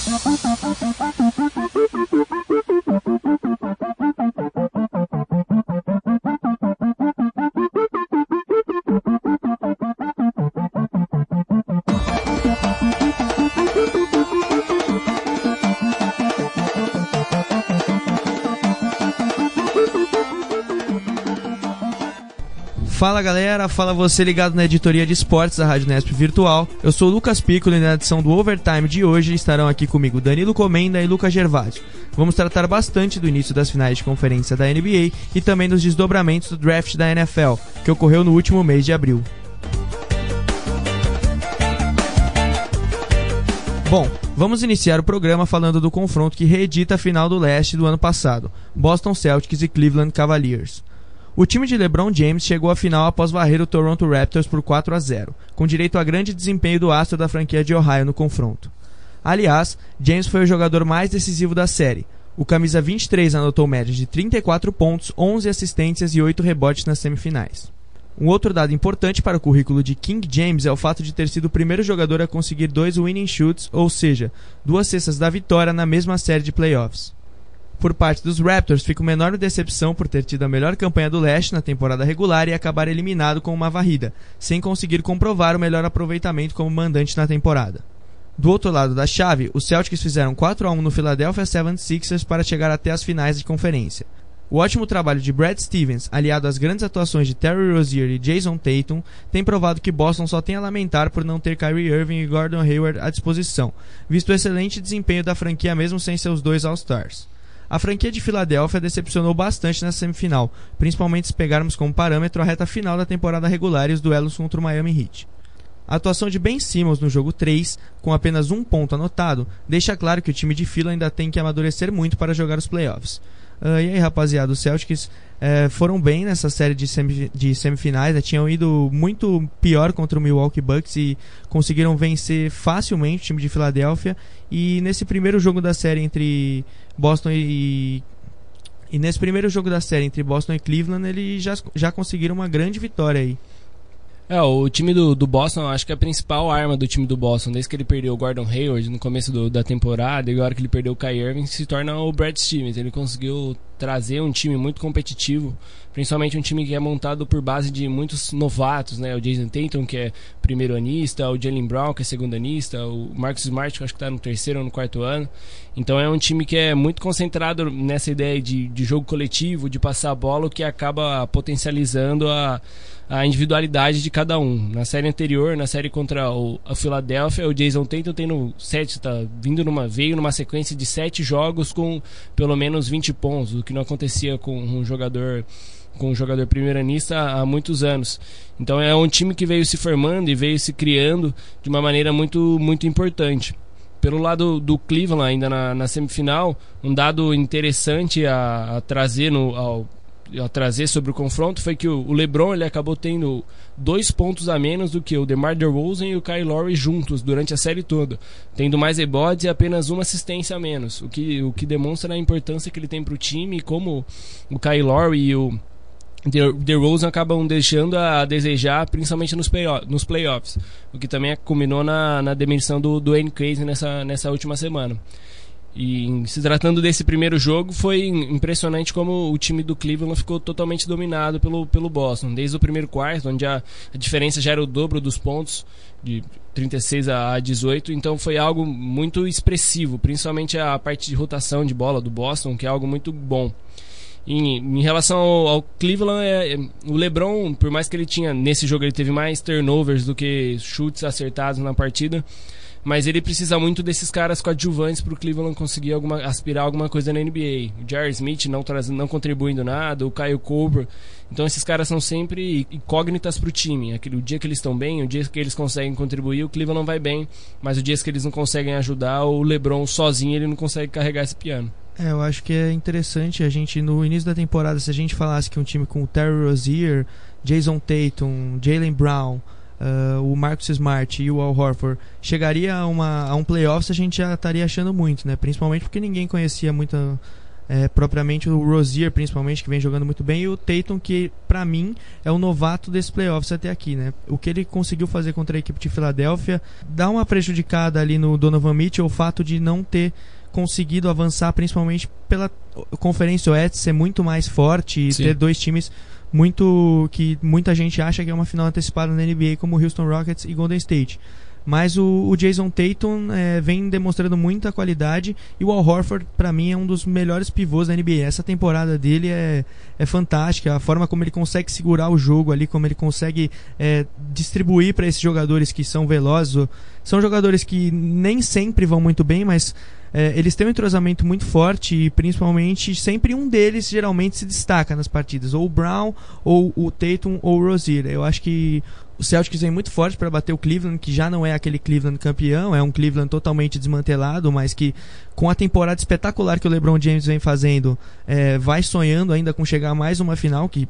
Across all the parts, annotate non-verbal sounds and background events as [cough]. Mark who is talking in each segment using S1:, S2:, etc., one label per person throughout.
S1: パパパパパパパ。Fala galera, fala você ligado na editoria de esportes da Rádio Nesp Virtual. Eu sou o Lucas Piccolo e na edição do Overtime de hoje estarão aqui comigo Danilo Comenda e Lucas Gervásio. Vamos tratar bastante do início das finais de conferência da NBA e também dos desdobramentos do draft da NFL, que ocorreu no último mês de abril. Bom, vamos iniciar o programa falando do confronto que reedita a final do leste do ano passado, Boston Celtics e Cleveland Cavaliers. O time de LeBron James chegou à final após varrer o Toronto Raptors por 4 a 0, com direito a grande desempenho do astro da franquia de Ohio no confronto. Aliás, James foi o jogador mais decisivo da série. O camisa 23 anotou média de 34 pontos, 11 assistências e 8 rebotes nas semifinais. Um outro dado importante para o currículo de King James é o fato de ter sido o primeiro jogador a conseguir dois winning shoots, ou seja, duas cestas da vitória na mesma série de playoffs. Por parte dos Raptors, fica uma enorme decepção por ter tido a melhor campanha do leste na temporada regular e acabar eliminado com uma varrida, sem conseguir comprovar o melhor aproveitamento como mandante na temporada. Do outro lado da chave, os Celtics fizeram 4 a 1 no Philadelphia 76ers para chegar até as finais de conferência. O ótimo trabalho de Brad Stevens, aliado às grandes atuações de Terry Rozier e Jason Tatum, tem provado que Boston só tem a lamentar por não ter Kyrie Irving e Gordon Hayward à disposição, visto o excelente desempenho da franquia mesmo sem seus dois All-Stars. A franquia de Filadélfia decepcionou bastante na semifinal, principalmente se pegarmos como parâmetro a reta final da temporada regular e os duelos contra o Miami Heat. A atuação de Ben Simmons no jogo 3, com apenas um ponto anotado, deixa claro que o time de Fila ainda tem que amadurecer muito para jogar os playoffs. Uh, e aí, rapaziada, os Celtics é, foram bem nessa série de, semi, de semifinais, né? tinham ido muito pior contra o Milwaukee Bucks e conseguiram vencer facilmente o time de Filadélfia. E nesse primeiro jogo da série entre Boston e. E nesse primeiro jogo da série entre Boston e Cleveland, eles já, já conseguiram uma grande vitória aí.
S2: É, o time do, do Boston, acho que é a principal arma do time do Boston, desde que ele perdeu o Gordon Hayward no começo do, da temporada, e agora que ele perdeu o Kyrie Irving, se torna o Brad Stevens. Ele conseguiu trazer um time muito competitivo, principalmente um time que é montado por base de muitos novatos, né? O Jason Tatum, que é primeiro anista, o Jalen Brown, que é segundo anista, o Marcus Smart, que acho que está no terceiro ou no quarto ano. Então é um time que é muito concentrado nessa ideia de, de jogo coletivo, de passar a bola, o que acaba potencializando a a individualidade de cada um. Na série anterior, na série contra o, a Philadelphia, o Jason Tatum tendo sete, tá vindo numa veio numa sequência de sete jogos com pelo menos 20 pontos, o que não acontecia com um jogador com um jogador primeiranista há muitos anos. Então é um time que veio se formando e veio se criando de uma maneira muito muito importante. Pelo lado do Cleveland, ainda na, na semifinal, um dado interessante a, a trazer no, ao, a trazer sobre o confronto foi que o, LeBron ele acabou tendo dois pontos a menos do que o DeMar DeRozan e o Kyle Lowry juntos durante a série toda, tendo mais rebotes e apenas uma assistência a menos, o que, o que demonstra a importância que ele tem para o time e como o Kyle Lowry e o DeRozan acabam deixando a desejar, principalmente nos, play nos playoffs, o que também culminou na, na demissão do Dwayne Casey nessa, nessa última semana. E se tratando desse primeiro jogo, foi impressionante como o time do Cleveland ficou totalmente dominado pelo, pelo Boston. Desde o primeiro quarto, onde a, a diferença já era o dobro dos pontos, de 36 a 18, então foi algo muito expressivo, principalmente a parte de rotação de bola do Boston, que é algo muito bom. Em, em relação ao, ao Cleveland, é, é, o LeBron, por mais que ele tinha nesse jogo ele teve mais turnovers do que chutes acertados na partida, mas ele precisa muito desses caras coadjuvantes para o Cleveland conseguir alguma, aspirar alguma coisa na NBA. O Jared Smith não, não contribuindo nada, o Kyle Cooper. Então esses caras são sempre incógnitas para o time. Aquele, o dia que eles estão bem, o dia que eles conseguem contribuir, o Cleveland vai bem. Mas o dia que eles não conseguem ajudar, o LeBron sozinho ele não consegue carregar esse piano.
S1: É, eu acho que é interessante a gente, no início da temporada, se a gente falasse que um time com o Terry Rozier, Jason Tatum, Jalen Brown, uh, o Marcus Smart e o Al Horford chegaria a, uma, a um playoffs, a gente já estaria achando muito, né? Principalmente porque ninguém conhecia muito é, propriamente o Rozier, principalmente, que vem jogando muito bem, e o Tatum, que para mim é o novato desse playoffs até aqui, né? O que ele conseguiu fazer contra a equipe de Filadélfia dá uma prejudicada ali no Donovan Mitchell, o fato de não ter conseguido avançar, principalmente pela Conferência Oeste ser muito mais forte e Sim. ter dois times muito que muita gente acha que é uma final antecipada na NBA, como Houston Rockets e Golden State. Mas o, o Jason Tatum é, vem demonstrando muita qualidade e o Al Horford, para mim, é um dos melhores pivôs da NBA. Essa temporada dele é, é fantástica. A forma como ele consegue segurar o jogo ali, como ele consegue é, distribuir para esses jogadores que são velozes. São jogadores que nem sempre vão muito bem, mas é, eles têm um entrosamento muito forte e principalmente sempre um deles geralmente se destaca nas partidas, ou o Brown, ou o Tatum, ou o Rozier. Eu acho que o Celtics vem muito forte para bater o Cleveland, que já não é aquele Cleveland campeão, é um Cleveland totalmente desmantelado, mas que com a temporada espetacular que o LeBron James vem fazendo, é, vai sonhando ainda com chegar a mais uma final, que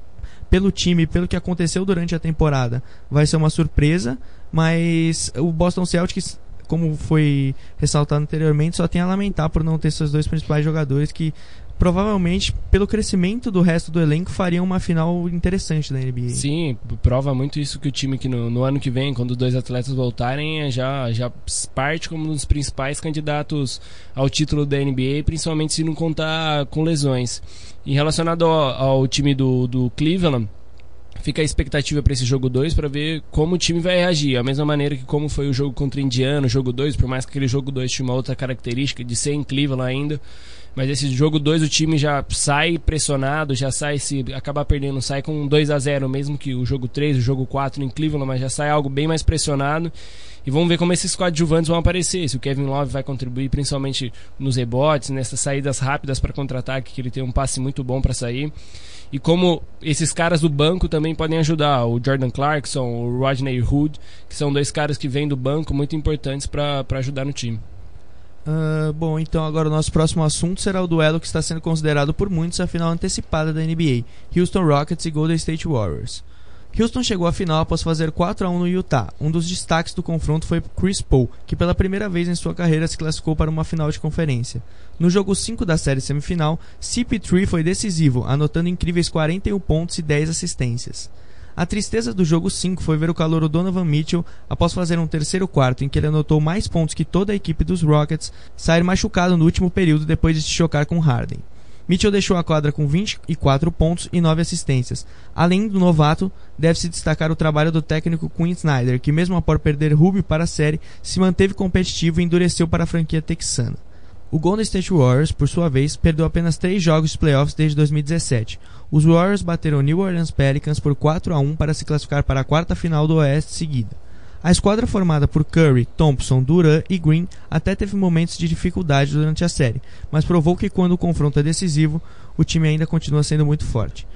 S1: pelo time, pelo que aconteceu durante a temporada, vai ser uma surpresa, mas o Boston Celtics como foi ressaltado anteriormente, só tem a lamentar por não ter seus dois principais jogadores que provavelmente, pelo crescimento do resto do elenco, fariam uma final interessante da NBA.
S2: Sim, prova muito isso que o time que no, no ano que vem, quando os dois atletas voltarem, é já, já parte como um dos principais candidatos ao título da NBA, principalmente se não contar com lesões. E relacionado ao, ao time do, do Cleveland, fica a expectativa para esse jogo 2 para ver como o time vai reagir. A mesma maneira que como foi o jogo contra o Indiano, jogo 2, por mais que aquele jogo 2 tinha uma outra característica de ser Cleveland ainda, mas esse jogo 2 o time já sai pressionado, já sai se acabar perdendo, sai com 2 a 0 mesmo que o jogo 3, o jogo 4 em Cleveland, mas já sai algo bem mais pressionado. E vamos ver como esses coadjuvantes vão aparecer. Se o Kevin Love vai contribuir principalmente nos rebotes, nessas saídas rápidas para contra-ataque, que ele tem um passe muito bom para sair. E como esses caras do banco também podem ajudar. O Jordan Clarkson, o Rodney Hood, que são dois caras que vêm do banco muito importantes para ajudar no time.
S1: Uh, bom, então agora o nosso próximo assunto será o duelo que está sendo considerado por muitos a final antecipada da NBA: Houston Rockets e Golden State Warriors. Houston chegou à final após fazer 4 a 1 no Utah. Um dos destaques do confronto foi Chris Paul, que pela primeira vez em sua carreira se classificou para uma final de conferência. No jogo 5 da série semifinal, CP3 foi decisivo, anotando incríveis 41 pontos e 10 assistências. A tristeza do jogo 5 foi ver o calor Donovan Mitchell, após fazer um terceiro quarto em que ele anotou mais pontos que toda a equipe dos Rockets, sair machucado no último período depois de se chocar com Harden. Mitchell deixou a quadra com 24 pontos e 9 assistências. Além do novato, deve-se destacar o trabalho do técnico Quinn Snyder, que mesmo após perder Rubio para a série, se manteve competitivo e endureceu para a franquia texana. O Golden State Warriors, por sua vez, perdeu apenas 3 jogos de playoffs desde 2017. Os Warriors bateram New Orleans Pelicans por 4 a 1 para se classificar para a quarta final do Oeste seguida. A esquadra formada por Curry, Thompson, Duran e Green até teve momentos de dificuldade durante a série, mas provou que quando o confronto é decisivo, o time ainda continua sendo muito forte.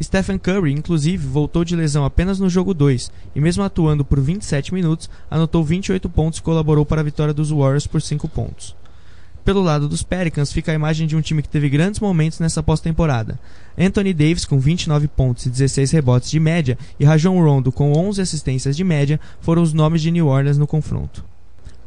S1: Stephen Curry, inclusive, voltou de lesão apenas no jogo 2 e, mesmo atuando por 27 minutos, anotou 28 pontos e colaborou para a vitória dos Warriors por 5 pontos. Pelo lado dos Pelicans fica a imagem de um time que teve grandes momentos nessa pós-temporada. Anthony Davis com 29 pontos e 16 rebotes de média e Rajon Rondo com 11 assistências de média foram os nomes de New Orleans no confronto.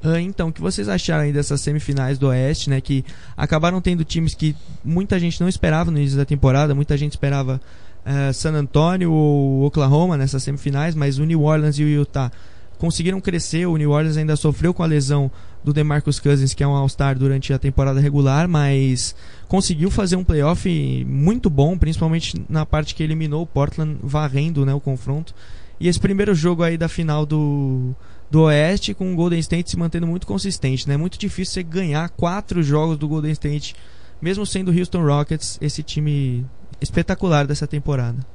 S1: Uh, então, o que vocês acharam aí dessas semifinais do Oeste, né, que acabaram tendo times que muita gente não esperava no início da temporada, muita gente esperava uh, San Antonio ou Oklahoma nessas semifinais, mas o New Orleans e o Utah conseguiram crescer. O New Orleans ainda sofreu com a lesão do DeMarcus Cousins, que é um All-Star durante a temporada regular, mas conseguiu fazer um playoff muito bom, principalmente na parte que eliminou o Portland varrendo né, o confronto. E esse primeiro jogo aí da final do, do Oeste, com o Golden State se mantendo muito consistente. É né? muito difícil você ganhar quatro jogos do Golden State, mesmo sendo o Houston Rockets, esse time espetacular dessa temporada.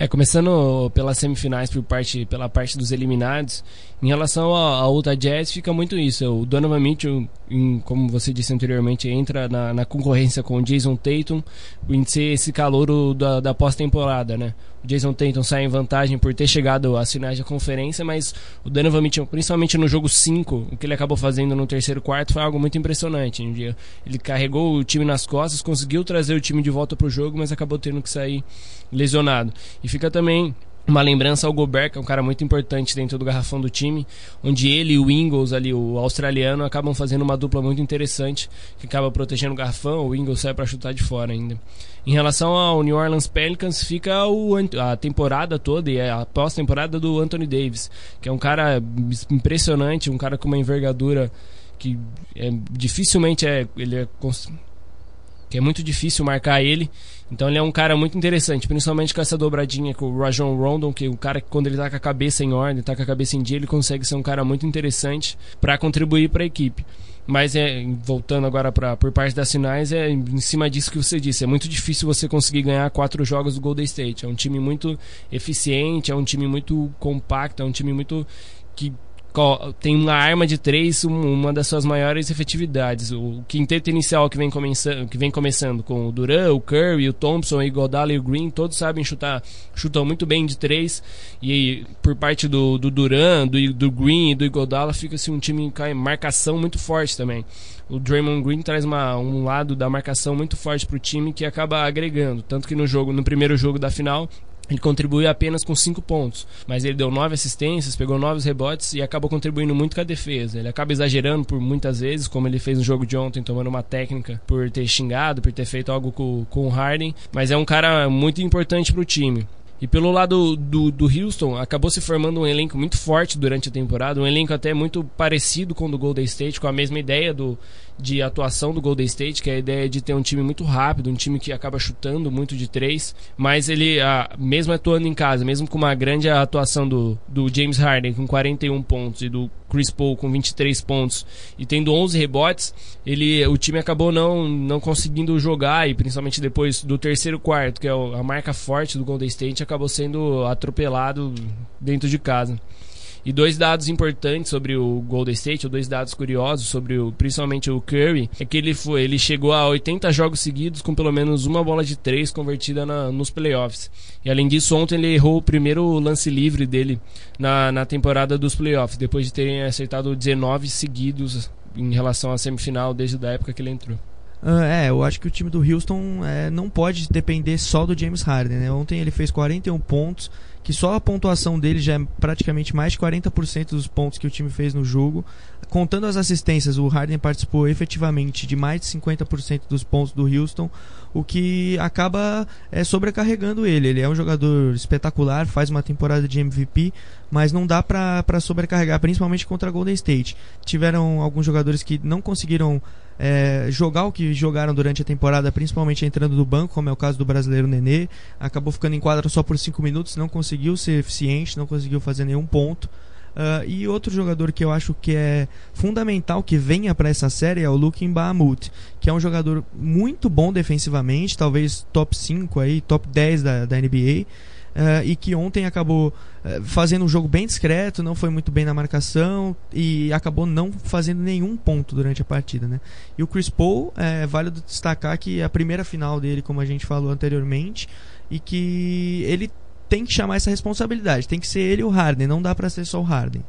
S2: É, começando pelas semifinais por parte, pela parte dos eliminados, em relação ao Utah Jazz fica muito isso. O Donovan Mitchell, em, como você disse anteriormente, entra na, na, concorrência com o Jason Tatum em ser esse calor da, da pós-temporada, né? Jason Tatum sai em vantagem por ter chegado às finais da conferência, mas o Donovan Mitchell, principalmente no jogo 5, o que ele acabou fazendo no terceiro quarto foi algo muito impressionante. Ele carregou o time nas costas, conseguiu trazer o time de volta para o jogo, mas acabou tendo que sair lesionado. E fica também uma lembrança ao Gobert, que é um cara muito importante dentro do garrafão do time, onde ele e o Ingles, ali, o australiano, acabam fazendo uma dupla muito interessante, que acaba protegendo o garrafão, o Ingles sai para chutar de fora ainda. Em relação ao New Orleans Pelicans, fica o, a temporada toda e a pós-temporada do Anthony Davis, que é um cara impressionante, um cara com uma envergadura que é, dificilmente é, ele é, que é muito difícil marcar ele. Então ele é um cara muito interessante, principalmente com essa dobradinha com o Rajon Rondon, que é um cara que quando ele tá com a cabeça em ordem, tá com a cabeça em dia, ele consegue ser um cara muito interessante para contribuir para a equipe. Mas é, voltando agora para por parte das finais, é em cima disso que você disse. É muito difícil você conseguir ganhar quatro jogos do Golden State. É um time muito eficiente, é um time muito compacto, é um time muito que tem uma arma de três, uma das suas maiores efetividades. O quinteto inicial que vem, começando, que vem começando com o Duran, o Curry, o Thompson, o Iguodala e o Green, todos sabem chutar, chutam muito bem de três. E por parte do, do Duran, do, do Green e do Iguodala fica-se um time com marcação muito forte também. O Draymond Green traz uma, um lado da marcação muito forte para o time que acaba agregando. Tanto que no jogo, no primeiro jogo da final, ele contribuiu apenas com 5 pontos, mas ele deu 9 assistências, pegou 9 rebotes e acabou contribuindo muito com a defesa. Ele acaba exagerando por muitas vezes, como ele fez no jogo de ontem, tomando uma técnica por ter xingado, por ter feito algo com, com o Harden, mas é um cara muito importante para o time. E pelo lado do, do Houston, acabou se formando um elenco muito forte durante a temporada, um elenco até muito parecido com o do Golden State, com a mesma ideia do, de atuação do Golden State, que é a ideia de ter um time muito rápido, um time que acaba chutando muito de três, mas ele, a, mesmo atuando em casa, mesmo com uma grande atuação do, do James Harden com 41 pontos e do Chris Paul com 23 pontos e tendo 11 rebotes, ele, o time acabou não, não conseguindo jogar e principalmente depois do terceiro quarto, que é a marca forte do Golden State, acabou sendo atropelado dentro de casa. E dois dados importantes sobre o Golden State, ou dois dados curiosos sobre o, principalmente o Curry, é que ele foi, ele chegou a 80 jogos seguidos com pelo menos uma bola de três convertida na, nos playoffs. E além disso, ontem ele errou o primeiro lance livre dele na, na temporada dos playoffs, depois de terem acertado 19 seguidos em relação à semifinal desde a época que ele entrou.
S1: Uh, é, eu acho que o time do Houston é, não pode depender só do James Harden. Né? Ontem ele fez 41 pontos, que só a pontuação dele já é praticamente mais de 40% dos pontos que o time fez no jogo. Contando as assistências, o Harden participou efetivamente de mais de 50% dos pontos do Houston, o que acaba é, sobrecarregando ele. Ele é um jogador espetacular, faz uma temporada de MVP, mas não dá para sobrecarregar, principalmente contra a Golden State. Tiveram alguns jogadores que não conseguiram é, jogar o que jogaram durante a temporada, principalmente entrando do banco, como é o caso do brasileiro Nenê. Acabou ficando em quadra só por 5 minutos, não conseguiu ser eficiente, não conseguiu fazer nenhum ponto. Uh, e outro jogador que eu acho que é fundamental que venha para essa série é o Lukin Bahamut, que é um jogador muito bom defensivamente, talvez top 5 aí, top 10 da, da NBA uh, e que ontem acabou uh, fazendo um jogo bem discreto, não foi muito bem na marcação e acabou não fazendo nenhum ponto durante a partida. Né? E o Chris Paul, é válido destacar que é a primeira final dele, como a gente falou anteriormente, e que ele tem que chamar essa responsabilidade, tem que ser ele o Harden, não dá para ser só o Harden.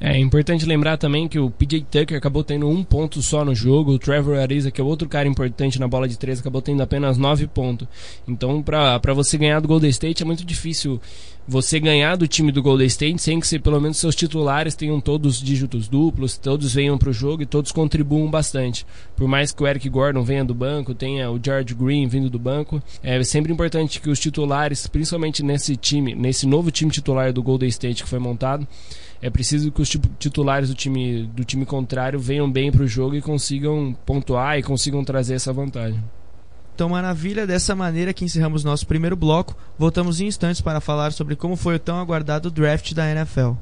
S2: É importante lembrar também que o PJ Tucker acabou tendo um ponto só no jogo, o Trevor Ariza, que é outro cara importante na bola de três, acabou tendo apenas nove pontos. Então, para você ganhar do Golden State é muito difícil você ganhar do time do Golden State sem que pelo menos seus titulares tenham todos dígitos duplos, todos venham para o jogo e todos contribuam bastante. Por mais que o Eric Gordon venha do banco, tenha o George Green vindo do banco, é sempre importante que os titulares, principalmente nesse time, nesse novo time titular do Golden State que foi montado, é preciso que os titulares do time, do time contrário venham bem para o jogo e consigam pontuar e consigam trazer essa vantagem.
S1: Então, maravilha, dessa maneira que encerramos nosso primeiro bloco, voltamos em instantes para falar sobre como foi o tão aguardado draft da NFL.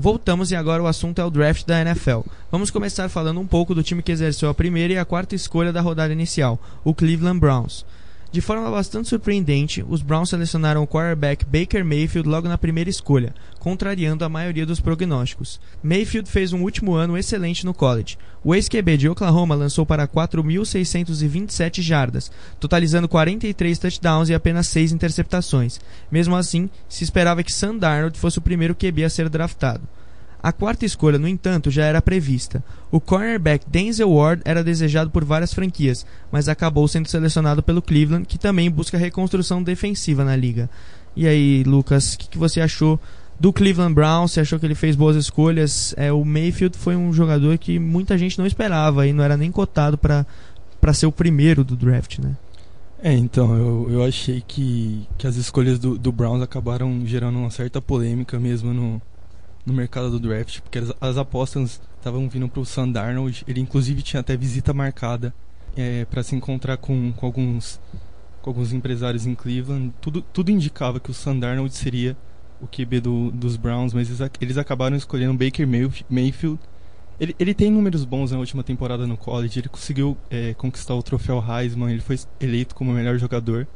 S1: Voltamos e agora o assunto é o draft da NFL. Vamos começar falando um pouco do time que exerceu a primeira e a quarta escolha da rodada inicial, o Cleveland Browns. De forma bastante surpreendente, os Browns selecionaram o quarterback Baker Mayfield logo na primeira escolha, contrariando a maioria dos prognósticos. Mayfield fez um último ano excelente no college. O ex-QB de Oklahoma lançou para 4.627 jardas, totalizando 43 touchdowns e apenas 6 interceptações. Mesmo assim, se esperava que Sam Darnold fosse o primeiro QB a ser draftado. A quarta escolha, no entanto, já era prevista. O cornerback Denzel Ward era desejado por várias franquias, mas acabou sendo selecionado pelo Cleveland, que também busca reconstrução defensiva na liga. E aí, Lucas, o que, que, você achou do Cleveland Browns? Você achou que ele fez boas escolhas? É, o Mayfield foi um jogador que muita gente não esperava e não era nem cotado para ser o primeiro do draft, né?
S3: É, então, eu, eu achei que, que as escolhas do, do Browns acabaram gerando uma certa polêmica mesmo no, no mercado do draft, porque as, as apostas estavam vindo para o Sam Darnold. Ele inclusive tinha até visita marcada é, para se encontrar com, com, alguns, com alguns empresários em Cleveland. Tudo, tudo indicava que o Sam Darnold seria o QB do, dos Browns, mas eles, eles acabaram escolhendo Baker Mayfield. Ele, ele tem números bons na última temporada no college, ele conseguiu é, conquistar o troféu Heisman, ele foi eleito como o melhor jogador.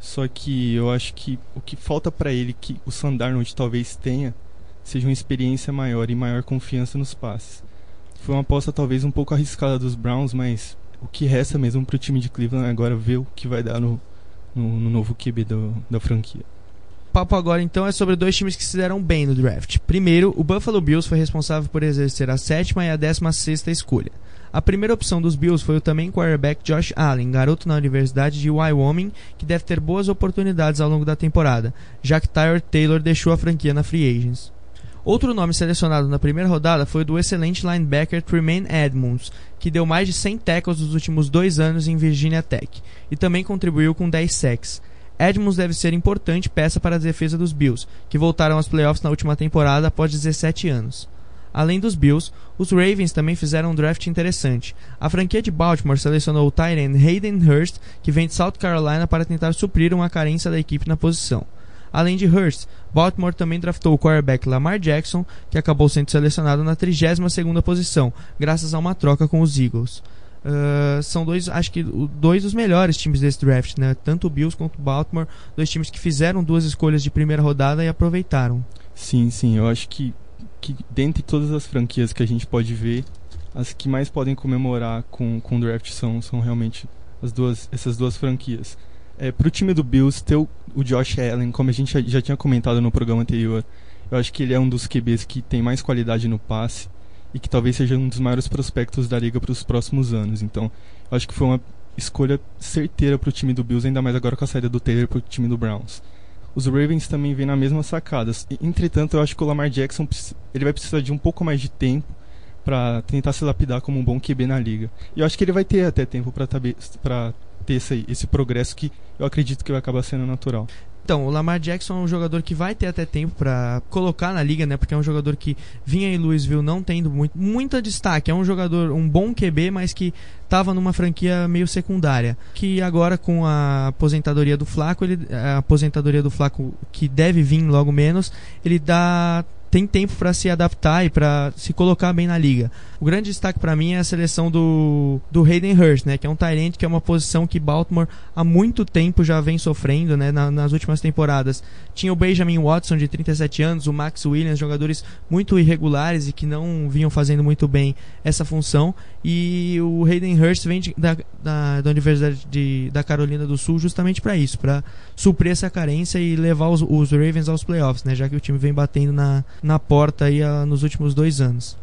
S3: Só que eu acho que o que falta para ele, que o Sam Darnold talvez tenha, seja uma experiência maior e maior confiança nos passes. Foi uma aposta talvez um pouco arriscada dos Browns, mas o que resta mesmo para o time de Cleveland agora ver o que vai dar no, no, no novo QB do, da franquia.
S1: O papo agora então é sobre dois times que se deram bem no draft. Primeiro, o Buffalo Bills foi responsável por exercer a sétima e a décima sexta escolha. A primeira opção dos Bills foi o também quarterback Josh Allen, garoto na Universidade de Wyoming, que deve ter boas oportunidades ao longo da temporada, já que Tyler Taylor deixou a franquia na Free Agents. Outro nome selecionado na primeira rodada foi o do excelente linebacker Tremaine Edmonds, que deu mais de 100 tackles nos últimos dois anos em Virginia Tech, e também contribuiu com 10 sacks. Edmonds deve ser importante peça para a defesa dos Bills, que voltaram aos playoffs na última temporada após 17 anos. Além dos Bills, os Ravens também fizeram um draft interessante. A franquia de Baltimore selecionou o end Hayden Hurst, que vem de South Carolina para tentar suprir uma carência da equipe na posição. Além de Hurst, Baltimore também draftou o quarterback Lamar Jackson, que acabou sendo selecionado na 32ª posição, graças a uma troca com os Eagles. Uh, são dois, acho que dois dos melhores times desse draft, né? Tanto o Bills quanto o Baltimore, dois times que fizeram duas escolhas de primeira rodada e aproveitaram.
S3: Sim, sim, eu acho que, que dentre todas as franquias que a gente pode ver, as que mais podem comemorar com, com o draft são, são realmente as duas, essas duas franquias. É, pro time do Bills ter o, o Josh Allen, como a gente já, já, tinha comentado no programa anterior, eu acho que ele é um dos QBs que tem mais qualidade no passe e que talvez seja um dos maiores prospectos da liga para os próximos anos. Então, eu acho que foi uma escolha certeira para o time do Bills, ainda mais agora com a saída do Taylor para o time do Browns. Os Ravens também vêm na mesma sacada. Entretanto, eu acho que o Lamar Jackson ele vai precisar de um pouco mais de tempo para tentar se lapidar como um bom QB na liga. E eu acho que ele vai ter até tempo para ter esse, esse progresso que eu acredito que vai acabar sendo natural.
S1: Então, o Lamar Jackson é um jogador que vai ter até tempo para colocar na liga, né? Porque é um jogador que vinha em Louisville não tendo muito, muita destaque. É um jogador, um bom QB, mas que estava numa franquia meio secundária. Que agora, com a aposentadoria do Flaco, ele, a aposentadoria do Flaco que deve vir logo menos, ele dá tem tempo para se adaptar e para se colocar bem na liga. O grande destaque para mim é a seleção do, do Hayden Hurst, né, que é um Tyrant que é uma posição que Baltimore há muito tempo já vem sofrendo, né, na, nas últimas temporadas. Tinha o Benjamin Watson de 37 anos, o Max Williams, jogadores muito irregulares e que não vinham fazendo muito bem essa função. E o Hayden Hurst vem de, da, da, da, Universidade de, da Carolina do Sul justamente para isso, para suprir essa carência e levar os, os, Ravens aos playoffs, né, já que o time vem batendo na, na porta aí, a, nos últimos dois anos.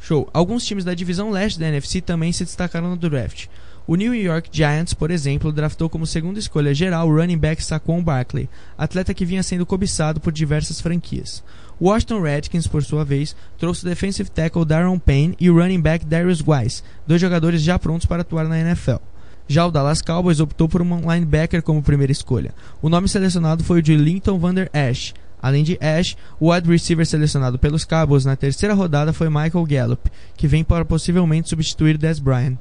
S1: Show. Alguns times da divisão leste da NFC também se destacaram no draft. O New York Giants, por exemplo, draftou como segunda escolha geral o running back Saquon Barkley, atleta que vinha sendo cobiçado por diversas franquias. Washington Redskins, por sua vez, trouxe o defensive tackle Darren Payne e o running back Darius Wise, dois jogadores já prontos para atuar na NFL. Já o Dallas Cowboys optou por um linebacker como primeira escolha. O nome selecionado foi o de Linton Vander Ash, Além de Ash, o wide receiver selecionado pelos Cowboys na terceira rodada foi Michael Gallup, que vem para possivelmente substituir Dez Bryant.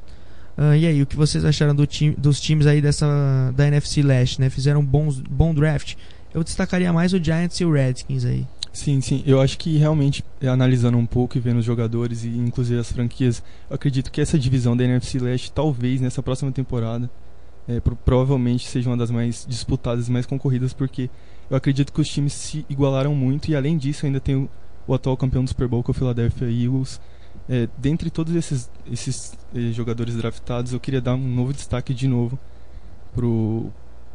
S1: Uh, e aí, o que vocês acharam do time, dos times aí dessa da NFC Leste, né? Fizeram bons bom draft. Eu destacaria mais o Giants e o Redskins aí.
S3: Sim, sim. Eu acho que realmente, analisando um pouco e vendo os jogadores e inclusive as franquias, eu acredito que essa divisão da NFC Leste, talvez nessa próxima temporada, é, pro, provavelmente seja uma das mais disputadas mais concorridas, porque eu acredito que os times se igualaram muito e além disso ainda tem o, o atual campeão do Super Bowl, que é o Philadelphia Eagles. É, dentre todos esses, esses eh, jogadores draftados, eu queria dar um novo destaque de novo pro,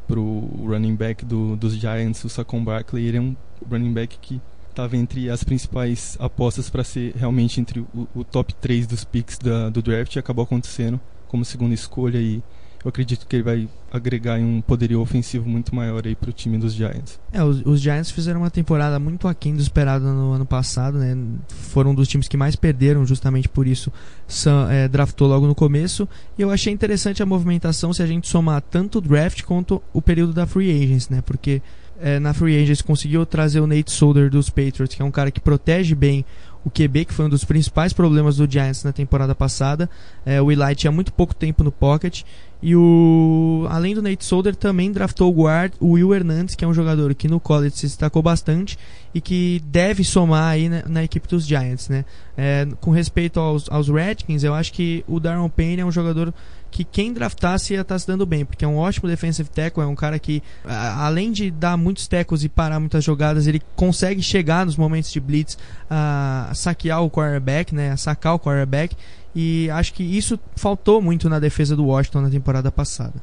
S3: pro running back do, dos Giants, o Saquon Barkley. Ele é um running back que estava entre as principais apostas para ser realmente entre o, o, top 3 dos picks da, do draft e acabou acontecendo como segunda escolha e eu acredito que ele vai agregar um poderio ofensivo muito maior aí para o time dos Giants.
S1: É, os, os, Giants fizeram uma temporada muito aquém do esperado no ano passado, né? Foram um dos times que mais perderam, justamente por isso Sam, é, draftou logo no começo. E eu achei interessante a movimentação se a gente somar tanto o draft quanto o período da free agents, né? Porque é, na free agents conseguiu trazer o Nate Solder dos Patriots, que é um cara que protege bem o QB, que foi um dos principais problemas do Giants na temporada passada. É, o Eli tinha muito pouco tempo no pocket. E o além do Nate Solder, também draftou o guard o Will Hernandez, que é um jogador que no college se destacou bastante e que deve somar aí na, na equipe dos Giants. Né? É, com respeito aos, aos Redskins, eu acho que o Darren Payne é um jogador que quem draftasse ia estar tá se dando bem, porque é um ótimo defensive tackle, é um cara que, além de dar muitos tackles e parar muitas jogadas, ele consegue chegar nos momentos de blitz a saquear o quarterback, né, a sacar o quarterback, e acho que isso faltou muito na defesa do Washington na temporada passada.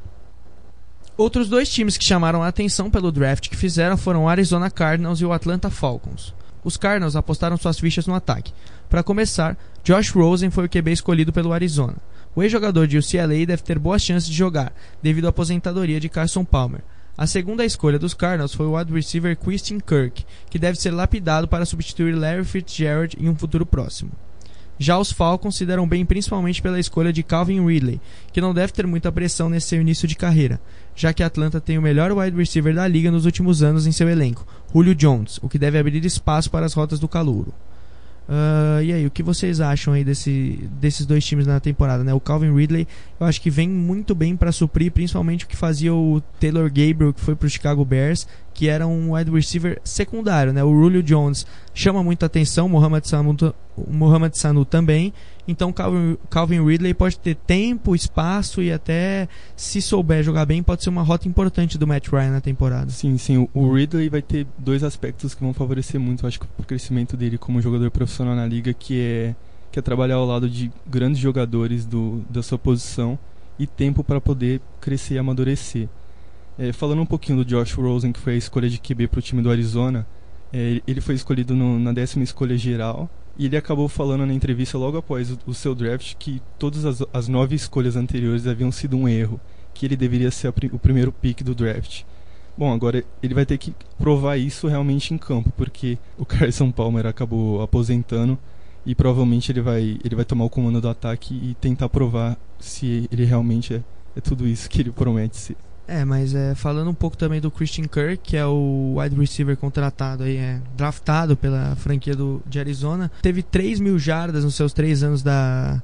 S1: Outros dois times que chamaram a atenção pelo draft que fizeram foram o Arizona Cardinals e o Atlanta Falcons. Os Cardinals apostaram suas fichas no ataque. Para começar, Josh Rosen foi o QB escolhido pelo Arizona. O ex-jogador de UCLA deve ter boas chances de jogar, devido à aposentadoria de Carson Palmer. A segunda escolha dos Cardinals foi o wide receiver Christian Kirk, que deve ser lapidado para substituir Larry Fitzgerald em um futuro próximo. Já os Falcons se deram bem principalmente pela escolha de Calvin Ridley, que não deve ter muita pressão nesse seu início de carreira, já que Atlanta tem o melhor wide receiver da liga nos últimos anos em seu elenco, Julio Jones, o que deve abrir espaço para as rotas do calouro. Uh, e aí, o que vocês acham aí desse, desses dois times na temporada? Né? O Calvin Ridley, eu acho que vem muito bem para suprir, principalmente o que fazia o Taylor Gabriel, que foi para o Chicago Bears, que era um wide receiver secundário. Né? O Julio Jones chama muita atenção, o Mohamed Sanu, Mohamed Sanu também. Então, Calvin, Calvin Ridley pode ter tempo, espaço e até, se souber jogar bem, pode ser uma rota importante do Matt Ryan na temporada.
S3: Sim, sim. O Ridley vai ter dois aspectos que vão favorecer muito, acho o crescimento dele como jogador profissional na liga, que é, que é trabalhar ao lado de grandes jogadores do, da sua posição e tempo para poder crescer e amadurecer. É, falando um pouquinho do Josh Rosen, que foi a escolha de QB para o time do Arizona, é, ele foi escolhido no, na décima escolha geral e ele acabou falando na entrevista logo após o, seu draft que todas as, as, nove escolhas anteriores haviam sido um erro, que ele deveria ser o primeiro pick do draft. Bom, agora ele vai ter que provar isso realmente em campo, porque o [laughs] Carson Palmer acabou aposentando e provavelmente ele vai, ele vai tomar o comando do ataque e tentar provar se ele realmente é, é tudo isso que ele promete ser.
S1: É, mas é, falando um pouco também do Christian Kirk, que é o wide receiver contratado aí, é, draftado pela franquia do, de Arizona, teve 3 mil jardas nos seus 3 anos da,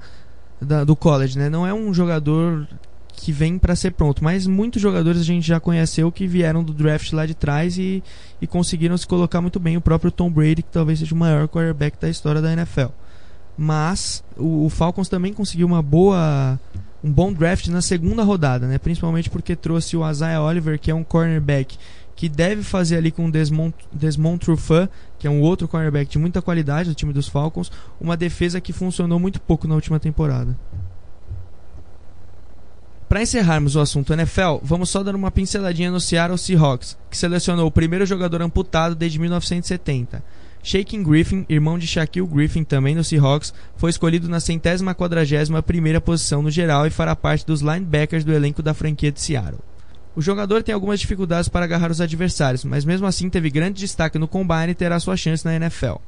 S1: da, do college, né? Não é um jogador que vem para ser pronto, mas muitos jogadores a gente já conheceu que vieram do draft lá de trás e, e conseguiram se colocar muito bem. O próprio Tom Brady, que talvez seja o maior quarterback da história da NFL. Mas o, o Falcons também conseguiu uma boa um bom draft na segunda rodada, né? Principalmente porque trouxe o Isaiah Oliver, que é um cornerback que deve fazer ali com o Desmond, Desmond Trufant, que é um outro cornerback de muita qualidade do time dos Falcons, uma defesa que funcionou muito pouco na última temporada. Para encerrarmos o assunto NFL, vamos só dar uma pinceladinha no Seattle Seahawks, que selecionou o primeiro jogador amputado desde 1970. Shaquem Griffin, irmão de Shaquille Griffin, também no Seahawks, foi escolhido na centésima quadragésima primeira posição no geral e fará parte dos linebackers do elenco da franquia de Seattle. O jogador tem algumas dificuldades para agarrar os adversários, mas mesmo assim teve grande destaque no combine e terá sua chance na NFL.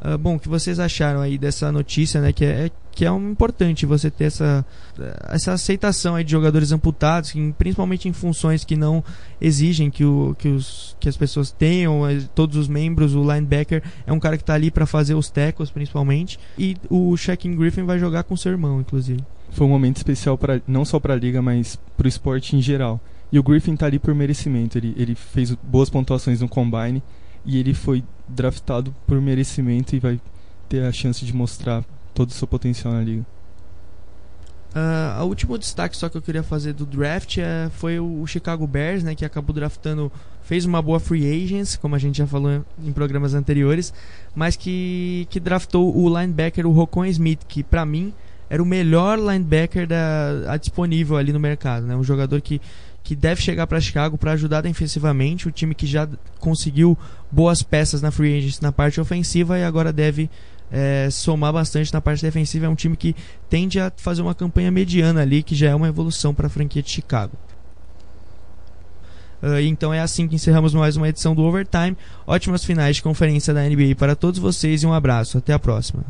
S1: Uh, bom, o que vocês acharam aí dessa notícia, né? Que é, que é um, importante você ter essa, essa aceitação aí de jogadores amputados, em, principalmente em funções que não exigem que, o, que, os, que as pessoas tenham, eh, todos os membros, o linebacker é um cara que está ali para fazer os tackles, principalmente, e o Shaquem Griffin vai jogar com seu irmão, inclusive.
S3: Foi um momento especial para não só para a liga, mas para o esporte em geral. E o Griffin está ali por merecimento, ele, ele fez boas pontuações no combine e ele foi draftado por merecimento e vai ter a chance de mostrar todo o seu potencial na liga.
S1: Uh, o último destaque só que eu queria fazer do draft é, foi o, Chicago Bears, né, que acabou draftando, fez uma boa free agents, como a gente já falou em, em programas anteriores, mas que, que draftou o linebacker, o Rocon Smith, que para mim era o melhor linebacker da, disponível ali no mercado, né, um jogador que, que deve chegar para Chicago para ajudar defensivamente, o time que já conseguiu boas peças na free agents na parte ofensiva e agora deve é, somar bastante na parte defensiva. É um time que tende a fazer uma campanha mediana ali, que já é uma evolução para a franquia de Chicago. Uh, então é assim que encerramos mais uma edição do Overtime. Ótimas finais de conferência da NBA para todos vocês e um abraço. Até a próxima.